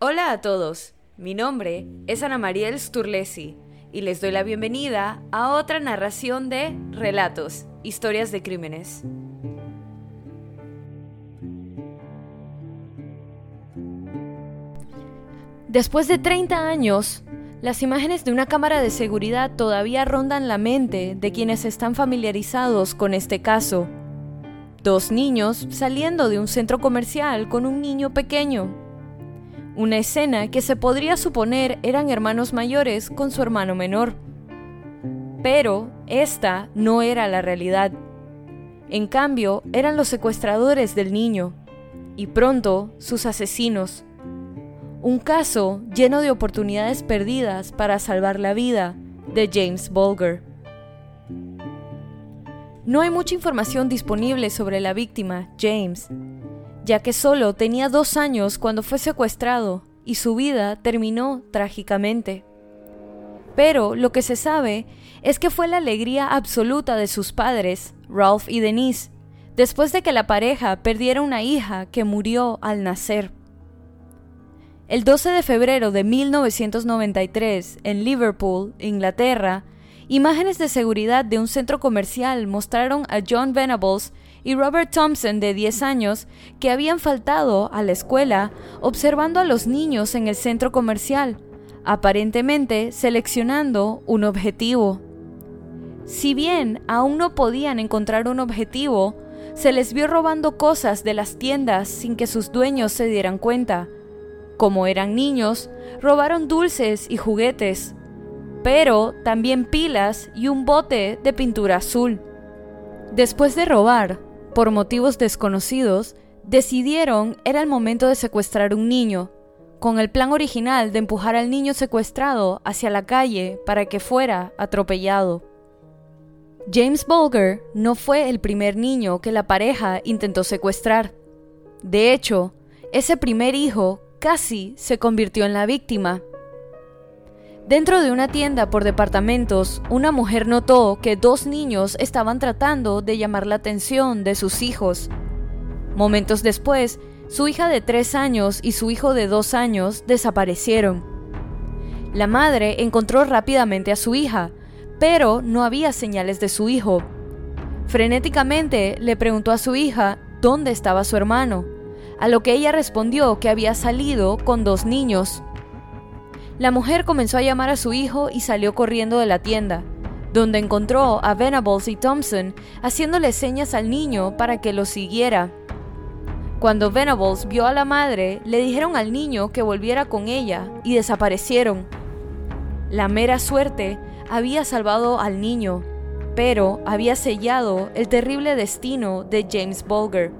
Hola a todos, mi nombre es Ana Mariel Sturlesi y les doy la bienvenida a otra narración de Relatos, Historias de Crímenes. Después de 30 años, las imágenes de una cámara de seguridad todavía rondan la mente de quienes están familiarizados con este caso. Dos niños saliendo de un centro comercial con un niño pequeño. Una escena que se podría suponer eran hermanos mayores con su hermano menor. Pero esta no era la realidad. En cambio, eran los secuestradores del niño y pronto sus asesinos. Un caso lleno de oportunidades perdidas para salvar la vida de James Bulger. No hay mucha información disponible sobre la víctima, James, ya que solo tenía dos años cuando fue secuestrado y su vida terminó trágicamente. Pero lo que se sabe es que fue la alegría absoluta de sus padres, Ralph y Denise, después de que la pareja perdiera una hija que murió al nacer. El 12 de febrero de 1993, en Liverpool, Inglaterra, imágenes de seguridad de un centro comercial mostraron a John Venables y Robert Thompson, de 10 años, que habían faltado a la escuela observando a los niños en el centro comercial, aparentemente seleccionando un objetivo. Si bien aún no podían encontrar un objetivo, se les vio robando cosas de las tiendas sin que sus dueños se dieran cuenta, como eran niños, robaron dulces y juguetes, pero también pilas y un bote de pintura azul. Después de robar, por motivos desconocidos, decidieron era el momento de secuestrar un niño, con el plan original de empujar al niño secuestrado hacia la calle para que fuera atropellado. James Bulger no fue el primer niño que la pareja intentó secuestrar. De hecho, ese primer hijo casi se convirtió en la víctima. Dentro de una tienda por departamentos, una mujer notó que dos niños estaban tratando de llamar la atención de sus hijos. Momentos después, su hija de tres años y su hijo de dos años desaparecieron. La madre encontró rápidamente a su hija, pero no había señales de su hijo. Frenéticamente le preguntó a su hija dónde estaba su hermano a lo que ella respondió que había salido con dos niños. La mujer comenzó a llamar a su hijo y salió corriendo de la tienda, donde encontró a Venables y Thompson haciéndole señas al niño para que lo siguiera. Cuando Venables vio a la madre, le dijeron al niño que volviera con ella y desaparecieron. La mera suerte había salvado al niño, pero había sellado el terrible destino de James Bulger.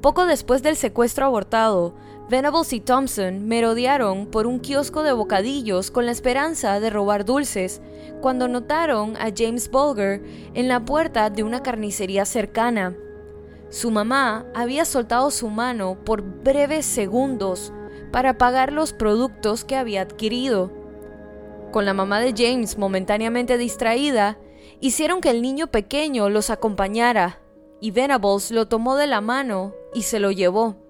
Poco después del secuestro abortado, Venables y Thompson merodearon por un kiosco de bocadillos con la esperanza de robar dulces, cuando notaron a James Bulger en la puerta de una carnicería cercana. Su mamá había soltado su mano por breves segundos para pagar los productos que había adquirido. Con la mamá de James momentáneamente distraída, hicieron que el niño pequeño los acompañara, y Venables lo tomó de la mano y se lo llevó.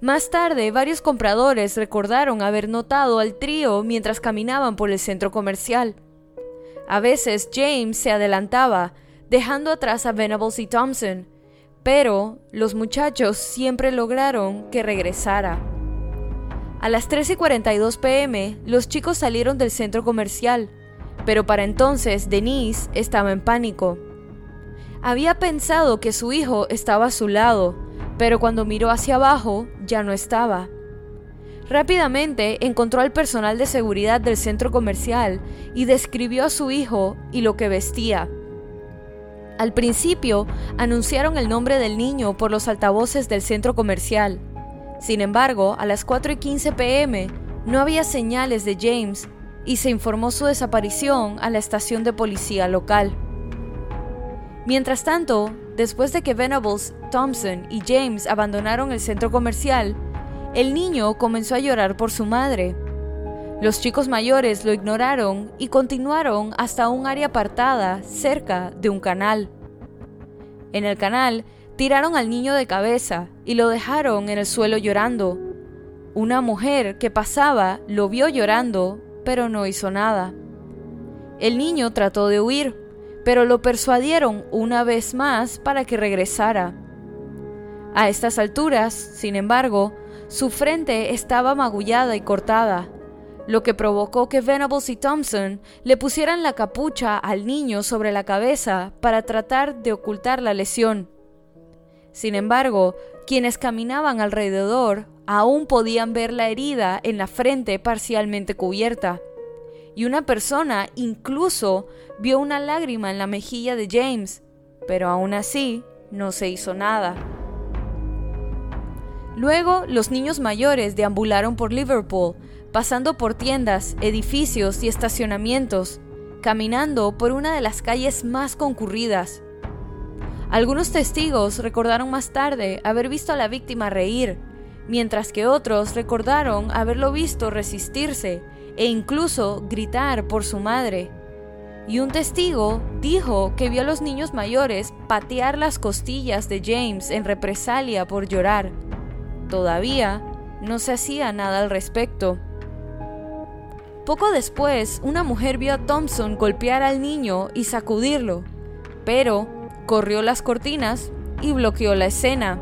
Más tarde, varios compradores recordaron haber notado al trío mientras caminaban por el centro comercial. A veces James se adelantaba, dejando atrás a Venables y Thompson, pero los muchachos siempre lograron que regresara. A las 3 y 42 pm, los chicos salieron del centro comercial, pero para entonces Denise estaba en pánico. Había pensado que su hijo estaba a su lado, pero cuando miró hacia abajo ya no estaba. Rápidamente encontró al personal de seguridad del centro comercial y describió a su hijo y lo que vestía. Al principio anunciaron el nombre del niño por los altavoces del centro comercial. Sin embargo, a las 4 y 15 pm no había señales de James y se informó su desaparición a la estación de policía local. Mientras tanto, después de que Venables, Thompson y James abandonaron el centro comercial, el niño comenzó a llorar por su madre. Los chicos mayores lo ignoraron y continuaron hasta un área apartada cerca de un canal. En el canal Tiraron al niño de cabeza y lo dejaron en el suelo llorando. Una mujer que pasaba lo vio llorando, pero no hizo nada. El niño trató de huir, pero lo persuadieron una vez más para que regresara. A estas alturas, sin embargo, su frente estaba magullada y cortada, lo que provocó que Venables y Thompson le pusieran la capucha al niño sobre la cabeza para tratar de ocultar la lesión. Sin embargo, quienes caminaban alrededor aún podían ver la herida en la frente parcialmente cubierta, y una persona incluso vio una lágrima en la mejilla de James, pero aún así no se hizo nada. Luego, los niños mayores deambularon por Liverpool, pasando por tiendas, edificios y estacionamientos, caminando por una de las calles más concurridas. Algunos testigos recordaron más tarde haber visto a la víctima reír, mientras que otros recordaron haberlo visto resistirse e incluso gritar por su madre. Y un testigo dijo que vio a los niños mayores patear las costillas de James en represalia por llorar. Todavía no se hacía nada al respecto. Poco después, una mujer vio a Thompson golpear al niño y sacudirlo, pero corrió las cortinas y bloqueó la escena.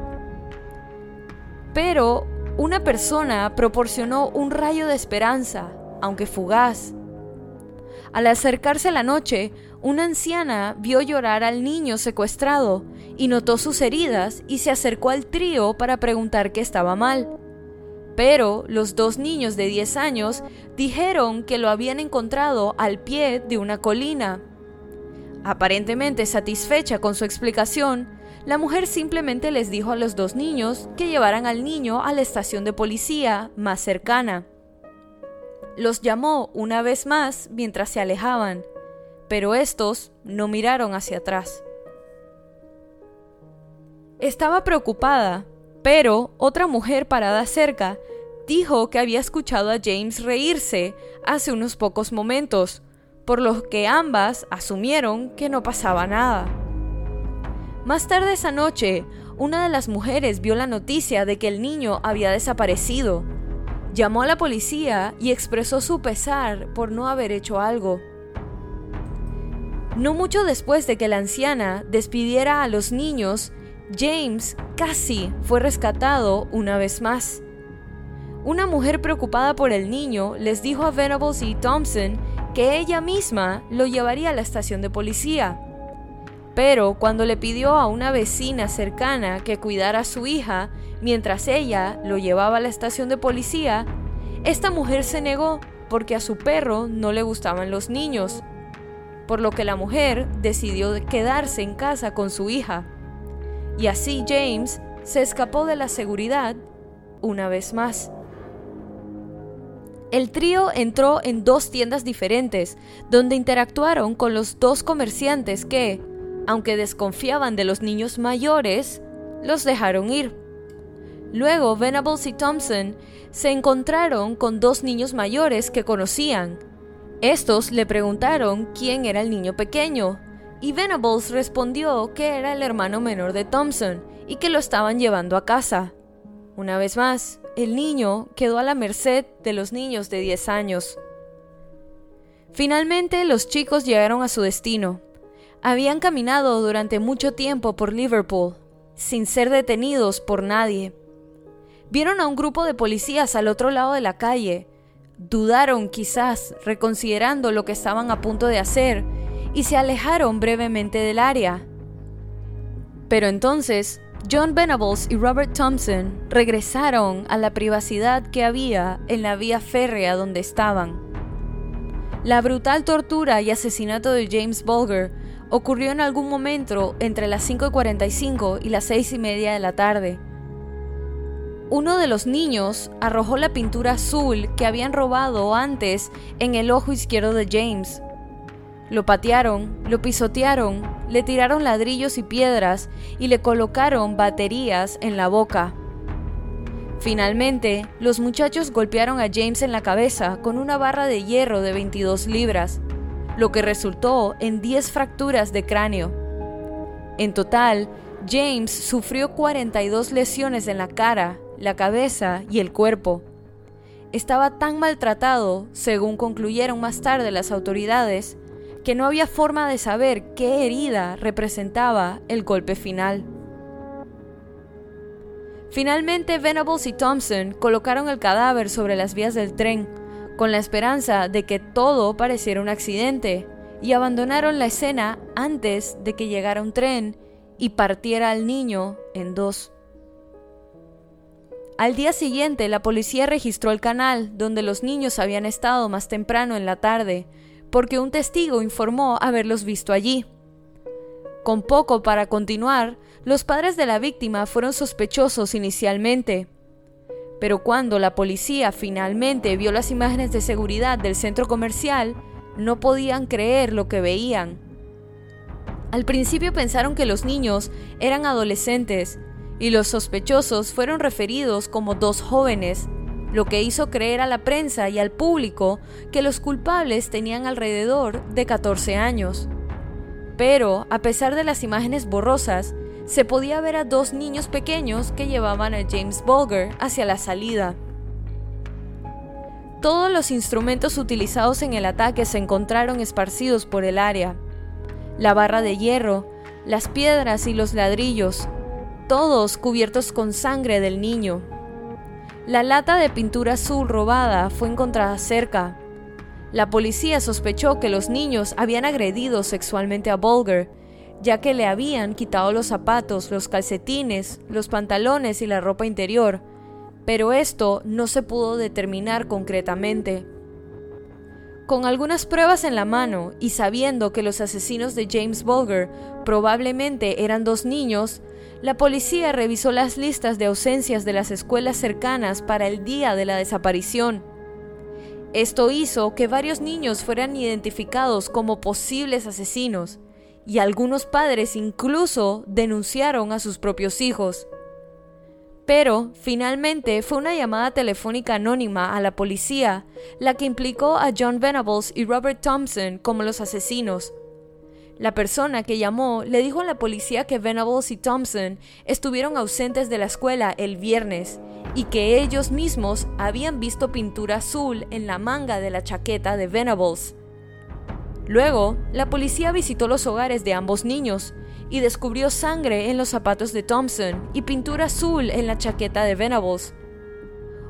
Pero una persona proporcionó un rayo de esperanza, aunque fugaz. Al acercarse la noche, una anciana vio llorar al niño secuestrado y notó sus heridas y se acercó al trío para preguntar qué estaba mal. Pero los dos niños de 10 años dijeron que lo habían encontrado al pie de una colina. Aparentemente satisfecha con su explicación, la mujer simplemente les dijo a los dos niños que llevaran al niño a la estación de policía más cercana. Los llamó una vez más mientras se alejaban, pero estos no miraron hacia atrás. Estaba preocupada, pero otra mujer parada cerca dijo que había escuchado a James reírse hace unos pocos momentos, por lo que ambas asumieron que no pasaba nada. Más tarde esa noche, una de las mujeres vio la noticia de que el niño había desaparecido Llamó a la policía y expresó su pesar por no haber hecho algo. No mucho después de que la anciana despidiera a los niños, James casi fue rescatado una vez más. Una mujer preocupada por el niño les dijo a Venables y Thompson que ella misma lo llevaría a la estación de policía. Pero cuando le pidió a una vecina cercana que cuidara a su hija mientras ella lo llevaba a la estación de policía, esta mujer se negó porque a su perro no le gustaban los niños, por lo que la mujer decidió quedarse en casa con su hija. Y así James se escapó de la seguridad una vez más. El trío entró en dos tiendas diferentes, donde interactuaron con los dos comerciantes que, aunque desconfiaban de los niños mayores, los dejaron ir. Luego Venables y Thompson se encontraron con dos niños mayores que conocían. Estos le preguntaron quién era el niño pequeño, y Venables respondió que era el hermano menor de Thompson y que lo estaban llevando a casa. Una vez más, el niño quedó a la merced de los niños de 10 años. Finalmente los chicos llegaron a su destino, habían caminado durante mucho tiempo por Liverpool, sin ser detenidos por nadie. Vieron a un grupo de policías al otro lado de la calle, dudaron quizás, reconsiderando lo que estaban a punto de hacer, y se alejaron brevemente del área. Pero entonces, John Venables y Robert Thompson regresaron a la privacidad que había en la vía férrea donde estaban. La brutal tortura y asesinato de James Bulger ocurrió en algún momento entre las 5.45 y las 6 y media de la tarde. Uno de los niños arrojó la pintura azul que habían robado antes en el ojo izquierdo de James. Lo patearon, lo pisotearon, le tiraron ladrillos y piedras y le colocaron baterías en la boca. Finalmente, los muchachos golpearon a James en la cabeza con una barra de hierro de 22 libras lo que resultó en 10 fracturas de cráneo. En total, James sufrió 42 lesiones en la cara, la cabeza y el cuerpo. Estaba tan maltratado, según concluyeron más tarde las autoridades, que no había forma de saber qué herida representaba el golpe final. Finalmente, Venables y Thompson colocaron el cadáver sobre las vías del tren, con la esperanza de que todo pareciera un accidente, y abandonaron la escena antes de que llegara un tren y partiera al niño en dos. Al día siguiente, la policía registró el canal donde los niños habían estado más temprano en la tarde, porque un testigo informó haberlos visto allí. Con poco para continuar, los padres de la víctima fueron sospechosos inicialmente, pero cuando la policía finalmente vio las imágenes de seguridad del centro comercial, no podían creer lo que veían. Al principio pensaron que los niños eran adolescentes y los sospechosos fueron referidos como dos jóvenes, lo que hizo creer a la prensa y al público que los culpables tenían alrededor de 14 años. Pero, a pesar de las imágenes borrosas, se podía ver a dos niños pequeños que llevaban a James Bulger hacia la salida. Todos los instrumentos utilizados en el ataque se encontraron esparcidos por el área. La barra de hierro, las piedras y los ladrillos, todos cubiertos con sangre del niño. La lata de pintura azul robada fue encontrada cerca. La policía sospechó que los niños habían agredido sexualmente a Bulger ya que le habían quitado los zapatos, los calcetines, los pantalones y la ropa interior, pero esto no se pudo determinar concretamente. Con algunas pruebas en la mano y sabiendo que los asesinos de James Bulger probablemente eran dos niños, la policía revisó las listas de ausencias de las escuelas cercanas para el día de la desaparición. Esto hizo que varios niños fueran identificados como posibles asesinos, y algunos padres incluso denunciaron a sus propios hijos. Pero, finalmente, fue una llamada telefónica anónima a la policía la que implicó a John Venables y Robert Thompson como los asesinos. La persona que llamó le dijo a la policía que Venables y Thompson estuvieron ausentes de la escuela el viernes y que ellos mismos habían visto pintura azul en la manga de la chaqueta de Venables. Luego, la policía visitó los hogares de ambos niños y descubrió sangre en los zapatos de Thompson y pintura azul en la chaqueta de Venables.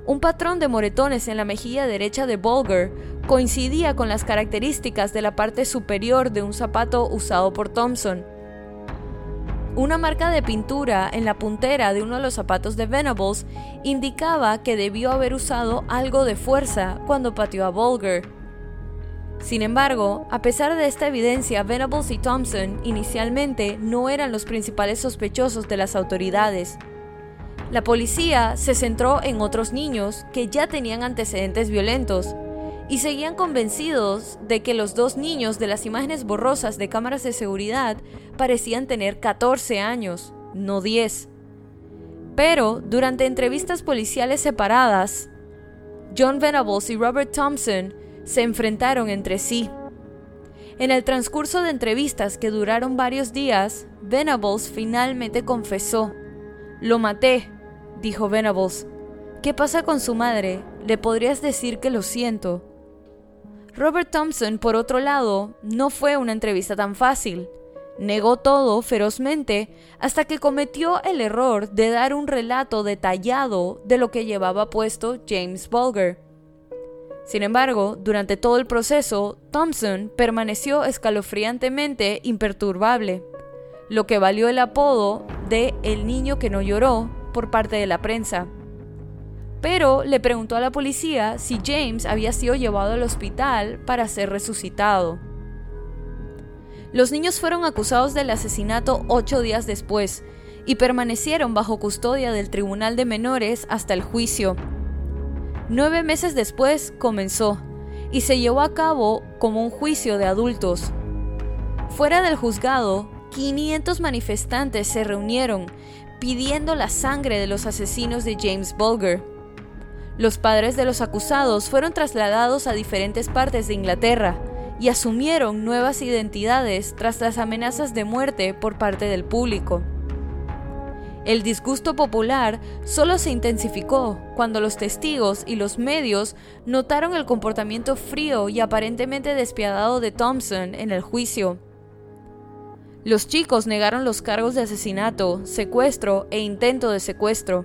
Un patrón de moretones en la mejilla derecha de Bulger coincidía con las características de la parte superior de un zapato usado por Thompson. Una marca de pintura en la puntera de uno de los zapatos de Venables indicaba que debió haber usado algo de fuerza cuando pateó a Bulger. Sin embargo, a pesar de esta evidencia, Venables y Thompson inicialmente no eran los principales sospechosos de las autoridades. La policía se centró en otros niños que ya tenían antecedentes violentos y seguían convencidos de que los dos niños de las imágenes borrosas de cámaras de seguridad parecían tener 14 años, no 10. Pero durante entrevistas policiales separadas, John Venables y Robert Thompson se enfrentaron entre sí. En el transcurso de entrevistas que duraron varios días, Venables finalmente confesó. Lo maté, dijo Venables. ¿Qué pasa con su madre? ¿Le podrías decir que lo siento? Robert Thompson, por otro lado, no fue una entrevista tan fácil. Negó todo ferozmente hasta que cometió el error de dar un relato detallado de lo que llevaba puesto James Bulger. Sin embargo, durante todo el proceso, Thompson permaneció escalofriantemente imperturbable, lo que valió el apodo de El niño que no lloró por parte de la prensa. Pero le preguntó a la policía si James había sido llevado al hospital para ser resucitado. Los niños fueron acusados del asesinato ocho días después y permanecieron bajo custodia del Tribunal de Menores hasta el juicio. Nueve meses después comenzó y se llevó a cabo como un juicio de adultos. Fuera del juzgado, 500 manifestantes se reunieron pidiendo la sangre de los asesinos de James Bulger. Los padres de los acusados fueron trasladados a diferentes partes de Inglaterra y asumieron nuevas identidades tras las amenazas de muerte por parte del público. El disgusto popular solo se intensificó cuando los testigos y los medios notaron el comportamiento frío y aparentemente despiadado de Thompson en el juicio. Los chicos negaron los cargos de asesinato, secuestro e intento de secuestro.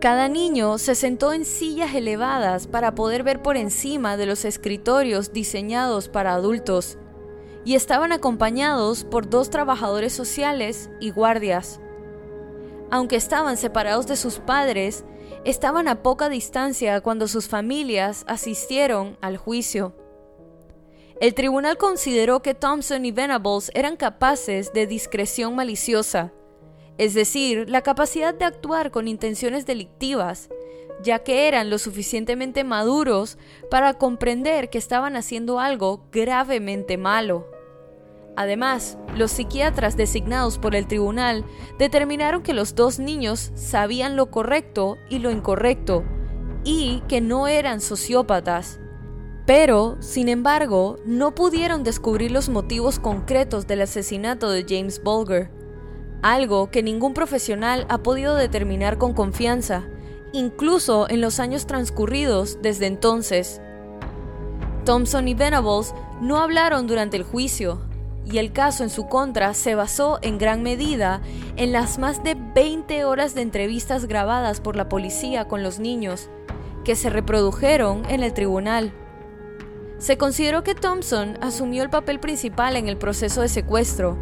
Cada niño se sentó en sillas elevadas para poder ver por encima de los escritorios diseñados para adultos, y estaban acompañados por dos trabajadores sociales y guardias. Aunque estaban separados de sus padres, estaban a poca distancia cuando sus familias asistieron al juicio. El tribunal consideró que Thompson y Venables eran capaces de discreción maliciosa, es decir, la capacidad de actuar con intenciones delictivas, ya que eran lo suficientemente maduros para comprender que estaban haciendo algo gravemente malo. Además, los psiquiatras designados por el tribunal determinaron que los dos niños sabían lo correcto y lo incorrecto, y que no eran sociópatas. Pero, sin embargo, no pudieron descubrir los motivos concretos del asesinato de James Bulger, algo que ningún profesional ha podido determinar con confianza, incluso en los años transcurridos desde entonces. Thompson y Venables no hablaron durante el juicio, y el caso en su contra se basó en gran medida en las más de 20 horas de entrevistas grabadas por la policía con los niños, que se reprodujeron en el tribunal. Se consideró que Thompson asumió el papel principal en el proceso de secuestro,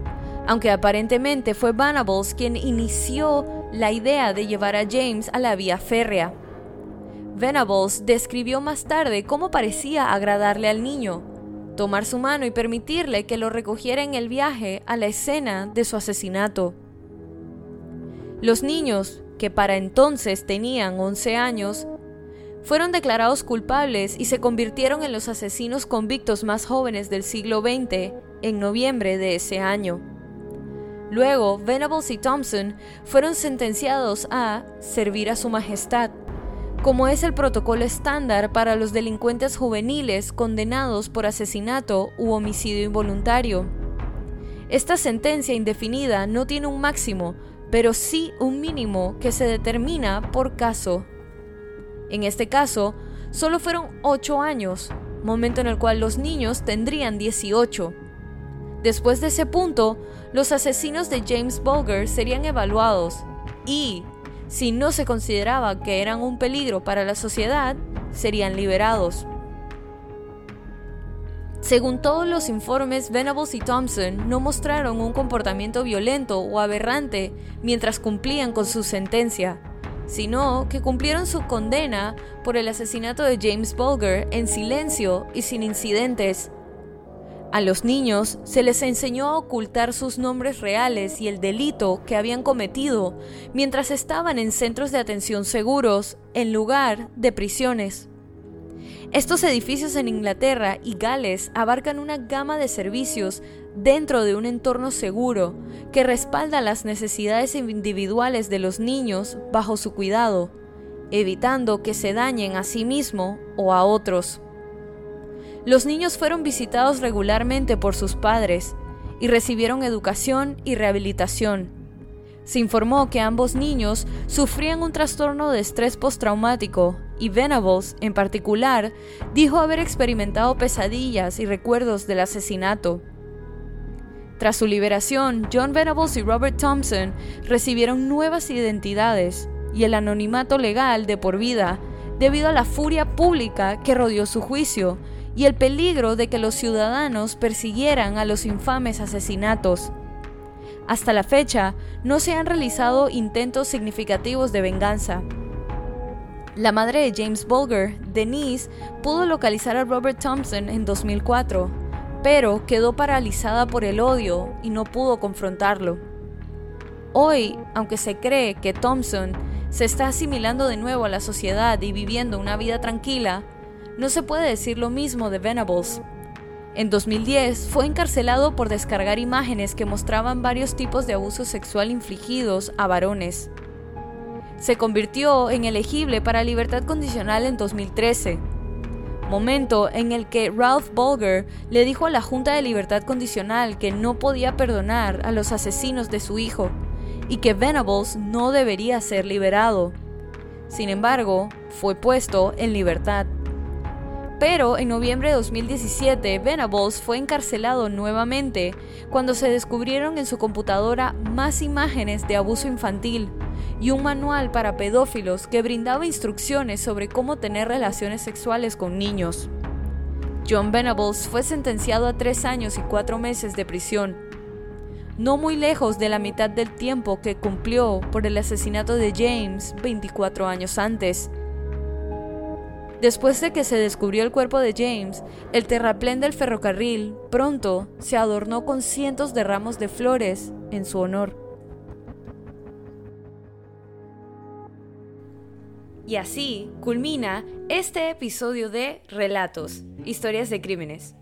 aunque aparentemente fue Venables quien inició la idea de llevar a James a la vía férrea. Venables describió más tarde cómo parecía agradarle al niño, tomar su mano y permitirle que lo recogiera en el viaje a la escena de su asesinato. Los niños, que para entonces tenían 11 años, fueron declarados culpables y se convirtieron en los asesinos convictos más jóvenes del siglo XX en noviembre de ese año. Luego, Venables y Thompson fueron sentenciados a servir a su majestad como es el protocolo estándar para los delincuentes juveniles condenados por asesinato u homicidio involuntario. Esta sentencia indefinida no tiene un máximo, pero sí un mínimo que se determina por caso. En este caso, solo fueron 8 años, momento en el cual los niños tendrían 18. Después de ese punto, los asesinos de James Bulger serían evaluados y, si no se consideraba que eran un peligro para la sociedad, serían liberados. Según todos los informes, Venables y Thompson no mostraron un comportamiento violento o aberrante mientras cumplían con su sentencia, sino que cumplieron su condena por el asesinato de James Bulger en silencio y sin incidentes, a los niños se les enseñó a ocultar sus nombres reales y el delito que habían cometido mientras estaban en centros de atención seguros en lugar de prisiones. Estos edificios en Inglaterra y Gales abarcan una gama de servicios dentro de un entorno seguro que respalda las necesidades individuales de los niños bajo su cuidado, evitando que se dañen a sí mismo o a otros. Los niños fueron visitados regularmente por sus padres y recibieron educación y rehabilitación. Se informó que ambos niños sufrían un trastorno de estrés postraumático y Venables, en particular, dijo haber experimentado pesadillas y recuerdos del asesinato. Tras su liberación, John Venables y Robert Thompson recibieron nuevas identidades y el anonimato legal de por vida debido a la furia pública que rodeó su juicio y el peligro de que los ciudadanos persiguieran a los infames asesinatos. Hasta la fecha, no se han realizado intentos significativos de venganza. La madre de James Bulger, Denise, pudo localizar a Robert Thompson en 2004, pero quedó paralizada por el odio y no pudo confrontarlo. Hoy, aunque se cree que Thompson se está asimilando de nuevo a la sociedad y viviendo una vida tranquila, no se puede decir lo mismo de Venables. En 2010 fue encarcelado por descargar imágenes que mostraban varios tipos de abuso sexual infligidos a varones. Se convirtió en elegible para libertad condicional en 2013, momento en el que Ralph Bulger le dijo a la Junta de Libertad Condicional que no podía perdonar a los asesinos de su hijo y que Venables no debería ser liberado. Sin embargo, fue puesto en libertad. Pero en noviembre de 2017, Venables fue encarcelado nuevamente cuando se descubrieron en su computadora más imágenes de abuso infantil y un manual para pedófilos que brindaba instrucciones sobre cómo tener relaciones sexuales con niños. John Venables fue sentenciado a tres años y cuatro meses de prisión, no muy lejos de la mitad del tiempo que cumplió por el asesinato de James 24 años antes. Después de que se descubrió el cuerpo de James, el terraplén del ferrocarril pronto se adornó con cientos de ramos de flores en su honor. Y así culmina este episodio de Relatos, historias de crímenes.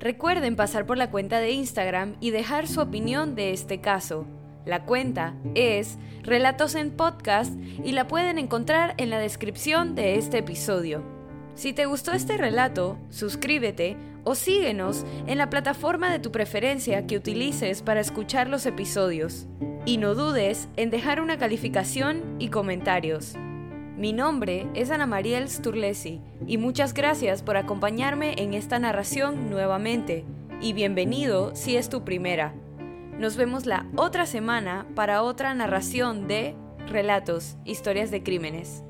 Recuerden pasar por la cuenta de Instagram y dejar su opinión de este caso. La cuenta es Relatos en Podcast y la pueden encontrar en la descripción de este episodio. Si te gustó este relato, suscríbete o síguenos en la plataforma de tu preferencia que utilices para escuchar los episodios. Y no dudes en dejar una calificación y comentarios. Mi nombre es Ana Mariel Sturlesi y muchas gracias por acompañarme en esta narración nuevamente y bienvenido si es tu primera. Nos vemos la otra semana para otra narración de Relatos, Historias de Crímenes.